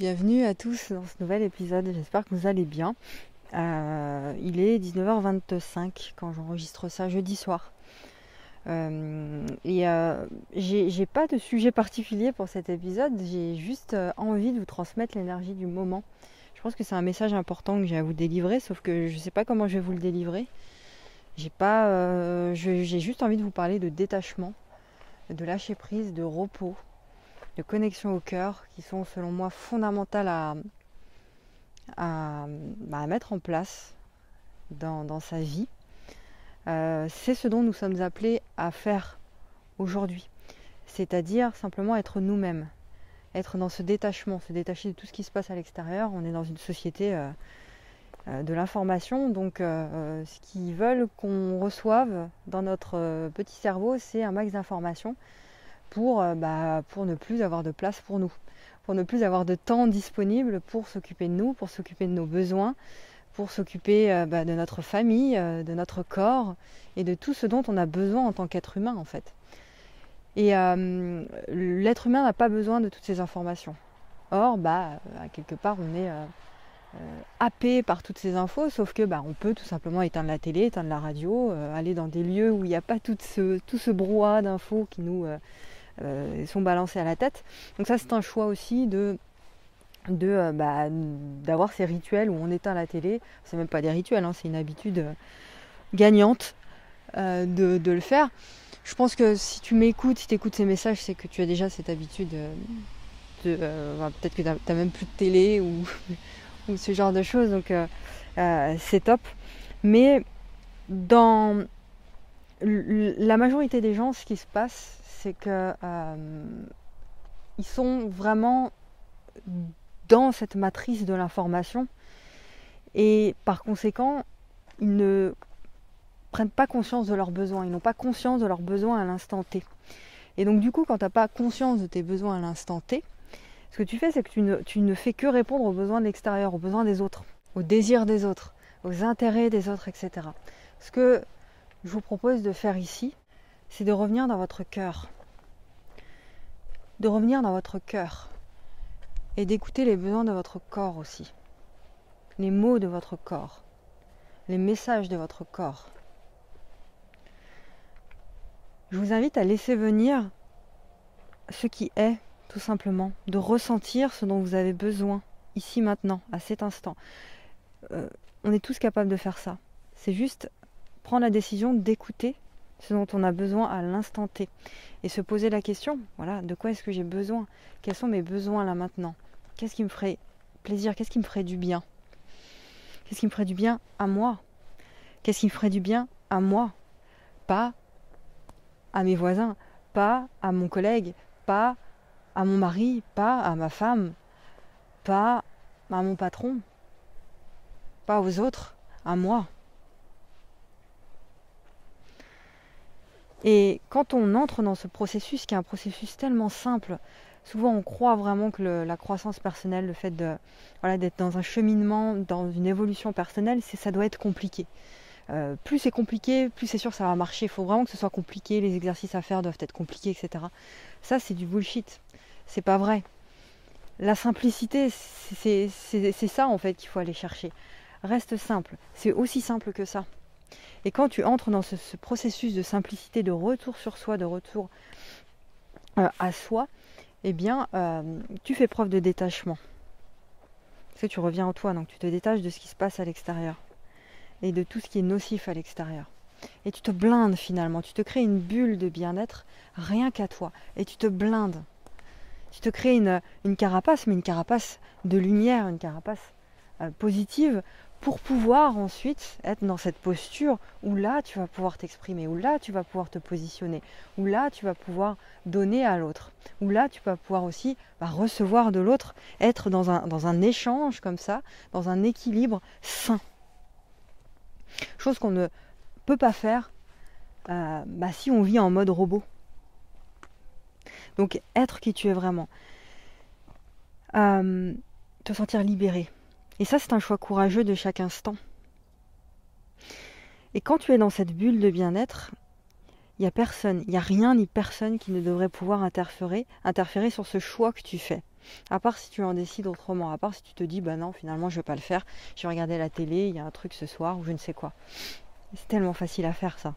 Bienvenue à tous dans ce nouvel épisode, j'espère que vous allez bien. Euh, il est 19h25 quand j'enregistre ça jeudi soir. Euh, et euh, j'ai pas de sujet particulier pour cet épisode, j'ai juste envie de vous transmettre l'énergie du moment. Je pense que c'est un message important que j'ai à vous délivrer, sauf que je ne sais pas comment je vais vous le délivrer. J'ai juste envie de vous parler de détachement, de lâcher prise, de repos, de connexion au cœur qui sont selon moi fondamentales à, bah, mettre en place dans, sa vie. Euh, c'est ce dont nous sommes appelés à faire aujourd'hui. C'est-à-dire simplement être nous-mêmes, être dans ce détachement, se détacher de tout ce qui se passe à l'extérieur. On est dans une société euh, euh, de l'information, donc ce qu'ils veulent qu'on reçoive dans notre petit cerveau, c'est un max d'informations pour, euh, bah, pour ne plus avoir de place pour nous, pour ne plus avoir de temps disponible pour s'occuper de nous, pour s'occuper de nos besoins, pour s'occuper euh, bah, de notre famille, euh, de notre corps et de tout ce dont on a besoin en tant qu'être humain en fait. Et l'être humain n'a pas besoin de toutes ces informations. Or, bah, quelque part, on est happé par toutes ces infos, sauf que on peut tout simplement éteindre la télé, éteindre la radio, aller dans des lieux où il n'y a pas tout ce, tout ce brouhaha d'infos qui nous, euh, sont balancés à la tête. Donc ça c'est un choix aussi de euh, bah, d'avoir ces rituels où on éteint la télé. C'est même pas des rituels, hein, c'est une habitude euh, gagnante de, le faire. Je pense que si tu m'écoutes, si tu écoutes ces messages, c'est que tu as déjà cette habitude de. Peut-être que tu n'as même plus de télé ou, ce genre de choses, donc c'est top. Mais dans la majorité des gens, ce qui se passe, c'est que euh, ils sont vraiment dans cette matrice de l'information et par conséquent, ils ne prennent pas conscience de leurs besoins, ils n'ont pas conscience de leurs besoins à l'instant T. Et donc du coup, quand tu n'as pas conscience de tes besoins à l'instant T, ce que tu fais, c'est que tu ne, tu ne, fais que répondre aux besoins de l'extérieur, aux besoins des autres, aux désirs des autres, aux intérêts des autres, etc. Ce que je vous propose de faire ici, c'est de revenir dans votre cœur. De revenir dans votre cœur. Et d'écouter les besoins de votre corps aussi. Les mots de votre corps. Les messages de votre corps. Je vous invite à laisser venir ce qui est, tout simplement. De ressentir ce dont vous avez besoin, ici maintenant, à cet instant. Euh, on est tous capables de faire ça. C'est juste prendre la décision d'écouter ce dont on a besoin à l'instant T. Et se poser la question, voilà, de quoi est-ce que j'ai besoin? Quels sont mes besoins là maintenant? Qu'est-ce qui me ferait plaisir? Qu'est-ce qui me ferait du bien? Qu'est-ce qui me ferait du bien à moi? Qu'est-ce qui me ferait du bien à moi? Pas à mes voisins, pas à mon collègue, pas à mon mari, pas à ma femme, pas à mon patron, pas aux autres, à moi. Et quand on entre dans ce processus, qui est un processus tellement simple, souvent on croit vraiment que la croissance personnelle, le fait d'être dans un cheminement, dans une évolution personnelle, ça doit être compliqué. Euh, plus c'est compliqué, plus c'est sûr ça va marcher. Il faut vraiment que ce soit compliqué, les exercices à faire doivent être compliqués, etc. Ça, c'est du bullshit. C'est pas vrai. La simplicité, c'est ça en fait qu'il faut aller chercher. Reste simple. C'est aussi simple que ça. Et quand tu entres dans ce, processus de simplicité, de retour sur soi, de retour euh, à soi, eh bien, euh, tu fais preuve de détachement. Parce que tu reviens en toi, donc tu te détaches de ce qui se passe à l'extérieur et de tout ce qui est nocif à l'extérieur. Et tu te blindes finalement, tu te crées une bulle de bien-être rien qu'à toi. Et tu te blindes. Tu te crées une, carapace, mais une carapace de lumière, une carapace euh, positive pour pouvoir ensuite être dans cette posture où là tu vas pouvoir t'exprimer, où là tu vas pouvoir te positionner, où là tu vas pouvoir donner à l'autre, où là tu vas pouvoir aussi bah, recevoir de l'autre, être dans un, échange comme ça, dans un équilibre sain. Chose qu'on ne peut pas faire euh, bah, si on vit en mode robot. Donc être qui tu es vraiment. Euh, te sentir libéré, et ça, c'est un choix courageux de chaque instant. Et quand tu es dans cette bulle de bien-être, il n'y a personne, il n'y a rien ni personne qui ne devrait pouvoir interférer, interférer sur ce choix que tu fais. À part si tu en décides autrement, à part si tu te dis, bah non, finalement, je vais pas le faire, je vais regarder la télé, il y a un truc ce soir, ou je ne sais quoi. C'est tellement facile à faire, ça.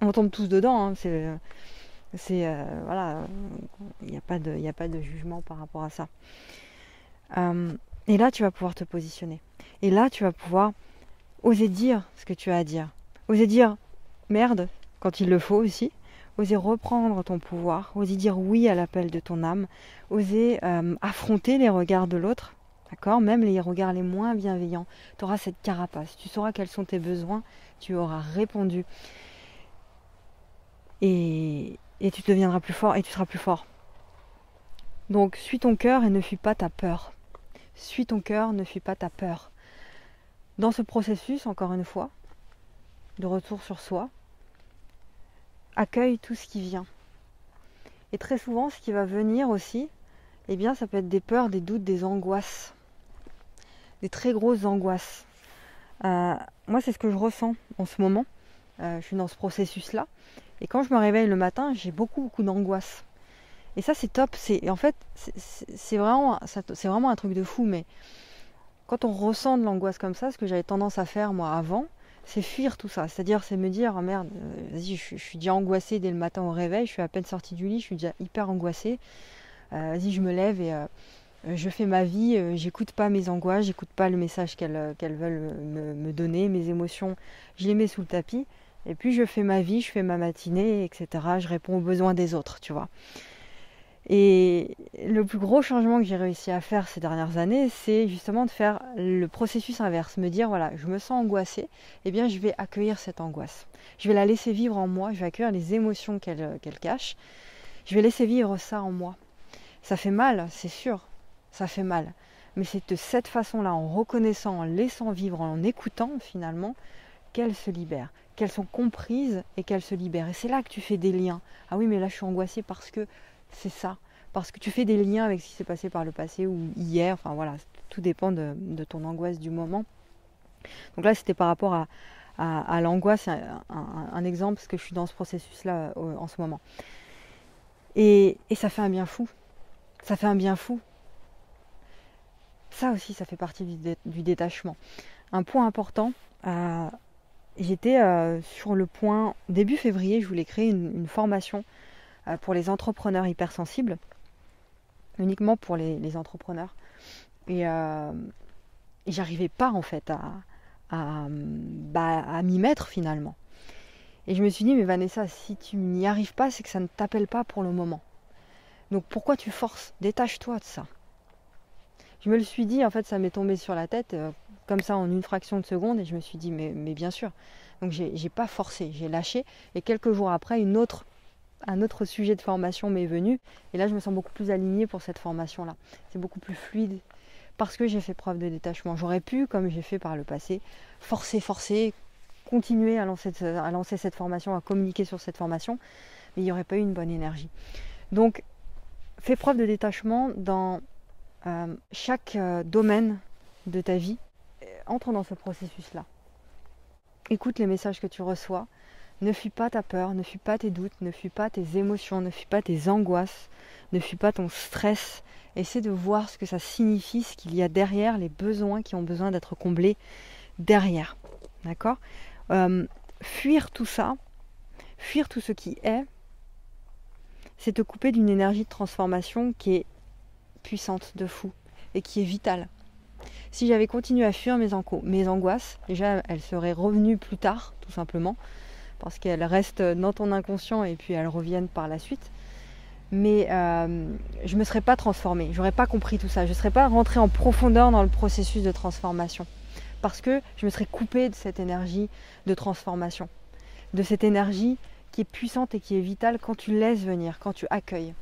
On tombe tous dedans, hein, c'est. C'est. Euh, voilà, il n'y a, pas de, a pas de jugement par rapport à ça. Euh, et là, tu vas pouvoir te positionner. Et là, tu vas pouvoir oser dire ce que tu as à dire. Oser dire merde, quand il le faut aussi. Oser reprendre ton pouvoir, oser dire oui à l'appel de ton âme, oser euh, affronter les regards de l'autre, d'accord? Même les regards les moins bienveillants. Tu auras cette carapace, tu sauras quels sont tes besoins, tu auras répondu. Et, et tu deviendras plus fort et tu seras plus fort. Donc suis ton cœur et ne fuis pas ta peur. Suis ton cœur, ne fuis pas ta peur. Dans ce processus, encore une fois, de retour sur soi, accueille tout ce qui vient. Et très souvent, ce qui va venir aussi, eh bien, ça peut être des peurs, des doutes, des angoisses. Des très grosses angoisses. Euh, moi, c'est ce que je ressens en ce moment. Euh, je suis dans ce processus-là. Et quand je me réveille le matin, j'ai beaucoup, beaucoup d'angoisse. Et ça, c'est top. C'est, en fait, c'est vraiment, c'est vraiment un truc de fou. Mais quand on ressent de l'angoisse comme ça, ce que j'avais tendance à faire moi avant, c'est fuir tout ça. C'est-à-dire, c'est me dire, oh merde, euh, vas-y, je, suis déjà angoissée dès le matin au réveil, je suis à peine sortie du lit, je suis déjà hyper angoissée. Euh, vas-y, je me lève et euh, je fais ma vie, j'écoute pas mes angoisses, j'écoute pas le message qu'elles veulent me, donner, mes émotions, je les mets sous le tapis. Et puis je fais ma vie, je fais ma matinée, etc. Je réponds aux besoins des autres, tu vois. Et le plus gros changement que j'ai réussi à faire ces dernières années, c'est justement de faire le processus inverse, me dire voilà, je me sens angoissée, eh bien je vais accueillir cette angoisse. Je vais la laisser vivre en moi, je vais accueillir les émotions qu'elle cache. Je vais laisser vivre ça en moi. Ça fait mal, c'est sûr, ça fait mal. Mais c'est de cette façon-là, en reconnaissant, en laissant vivre, en écoutant finalement, qu'elles se libèrent, qu'elles sont comprises et qu'elles se libèrent. Et c'est là que tu fais des liens. Ah oui, mais là je suis angoissée parce que c'est ça. Parce que tu fais des liens avec ce qui s'est passé par le passé ou hier. Enfin voilà, tout dépend de, ton angoisse du moment. Donc là, c'était par rapport à, l'angoisse, un, exemple, parce que je suis dans ce processus-là euh, en ce moment. Et, ça fait un bien fou. Ça fait un bien fou. Ça aussi, ça fait partie du, détachement. Un point important, euh, j'étais euh, sur le point, début février, je voulais créer une formation pour les entrepreneurs hypersensibles, uniquement pour les, entrepreneurs. Et euh, j'arrivais pas en fait à, bah, à, m'y mettre finalement. Et je me suis dit, mais Vanessa, si tu n'y arrives pas, c'est que ça ne t'appelle pas pour le moment. Donc pourquoi tu forces? Détache-toi de ça. Je me le suis dit, en fait, ça m'est tombé sur la tête, euh, comme ça, en une fraction de seconde, et je me suis dit, mais, mais bien sûr. Donc j'ai pas forcé, j'ai lâché, et quelques jours après, une autre un autre sujet de formation m'est venu. Et là, je me sens beaucoup plus alignée pour cette formation-là. C'est beaucoup plus fluide parce que j'ai fait preuve de détachement. J'aurais pu, comme j'ai fait par le passé, forcer, forcer, continuer à lancer, cette formation, à communiquer sur cette formation, mais il n'y aurait pas eu une bonne énergie. Donc, fais preuve de détachement dans euh, chaque euh, domaine de ta vie. Entre dans ce processus-là. Écoute les messages que tu reçois ne fuis pas ta peur, ne fuis pas tes doutes, ne fuis pas tes émotions, ne fuis pas tes angoisses, ne fuis pas ton stress. Essaie de voir ce que ça signifie, ce qu'il y a derrière, les besoins qui ont besoin d'être comblés derrière. D'accord? Euh, Fuir tout ça, fuir tout ce qui est, c'est te couper d'une énergie de transformation qui est puissante de fou et qui est vitale. Si j'avais continué à fuir mes, mes angoisses, déjà elles seraient revenues plus tard, tout simplement parce qu'elles restent dans ton inconscient et puis elles reviennent par la suite. Mais euh, je ne me serais pas transformée, j'aurais pas compris tout ça, je ne serais pas rentrée en profondeur dans le processus de transformation. Parce que je me serais coupée de cette énergie de transformation, de cette énergie qui est puissante et qui est vitale quand tu laisses venir, quand tu accueilles,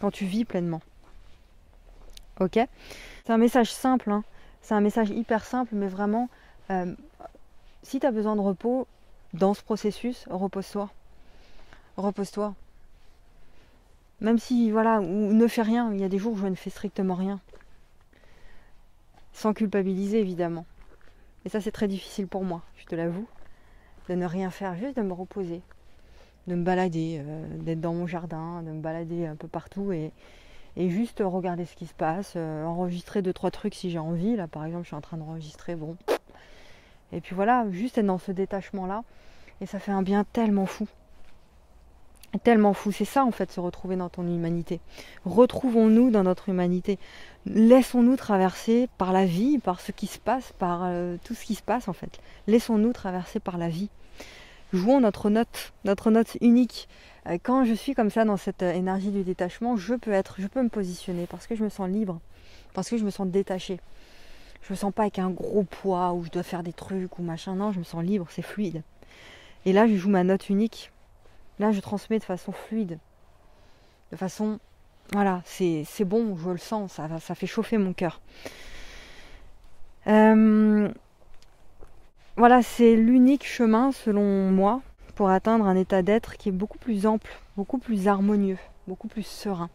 quand tu vis pleinement. Ok? C'est un message simple, hein. c'est un message hyper simple, mais vraiment, euh, si tu as besoin de repos, dans ce processus, repose-toi. Repose-toi. Même si, voilà, ou ne fais rien, il y a des jours où je ne fais strictement rien. Sans culpabiliser, évidemment. Et ça, c'est très difficile pour moi, je te l'avoue, de ne rien faire, juste de me reposer. de me balader, d'être dans mon jardin, de me balader un peu partout et, juste regarder ce qui se passe, enregistrer deux trois trucs si j'ai envie. Là par exemple je suis en train d'enregistrer, bon. Et puis voilà, juste être dans ce détachement là. Et ça fait un bien tellement fou tellement fou. C'est ça en fait, se retrouver dans ton humanité. Retrouvons-nous dans notre humanité. Laissons-nous traverser par la vie, par ce qui se passe, par euh, tout ce qui se passe en fait. Laissons-nous traverser par la vie. Jouons notre note, notre note unique. Euh, quand je suis comme ça dans cette euh, énergie du détachement, je peux être, je peux me positionner parce que je me sens libre, parce que je me sens détachée. Je me sens pas avec un gros poids où je dois faire des trucs ou machin. Non, je me sens libre, c'est fluide. Et là, je joue ma note unique Là, je transmets de façon fluide. De façon. Voilà, c'est bon, je le sens, ça, fait chauffer mon cœur. Euh, voilà, c'est l'unique chemin, selon moi, pour atteindre un état d'être qui est beaucoup plus ample, beaucoup plus harmonieux, beaucoup plus serein.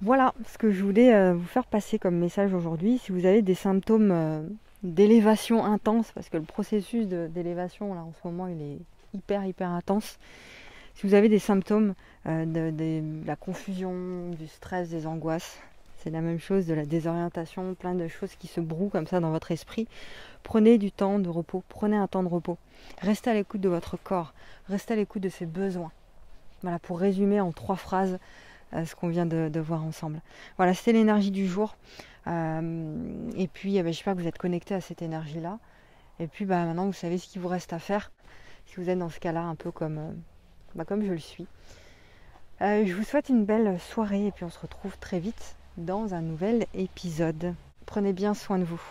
Voilà ce que je voulais euh, vous faire passer comme message aujourd'hui. Si vous avez des symptômes euh, d'élévation intense, parce que le processus d'élévation, là, en ce moment, il est hyper hyper intense. Si vous avez des symptômes euh, de, la confusion, du stress, des angoisses, c'est la même chose, de la désorientation, plein de choses qui se brouent comme ça dans votre esprit. Prenez du temps de repos, prenez un temps de repos. Restez à l'écoute de votre corps, restez à l'écoute de ses besoins. Voilà, pour résumer en trois phrases ce qu'on vient de, voir ensemble. Voilà, c'était l'énergie du jour. Euh, et puis, eh ben, j'espère que vous êtes connectés à cette énergie-là. Et puis, bah, maintenant, vous savez ce qu'il vous reste à faire si vous êtes dans ce cas-là, un peu comme, euh, bah, comme je le suis. Euh, je vous souhaite une belle soirée et puis on se retrouve très vite dans un nouvel épisode. Prenez bien soin de vous.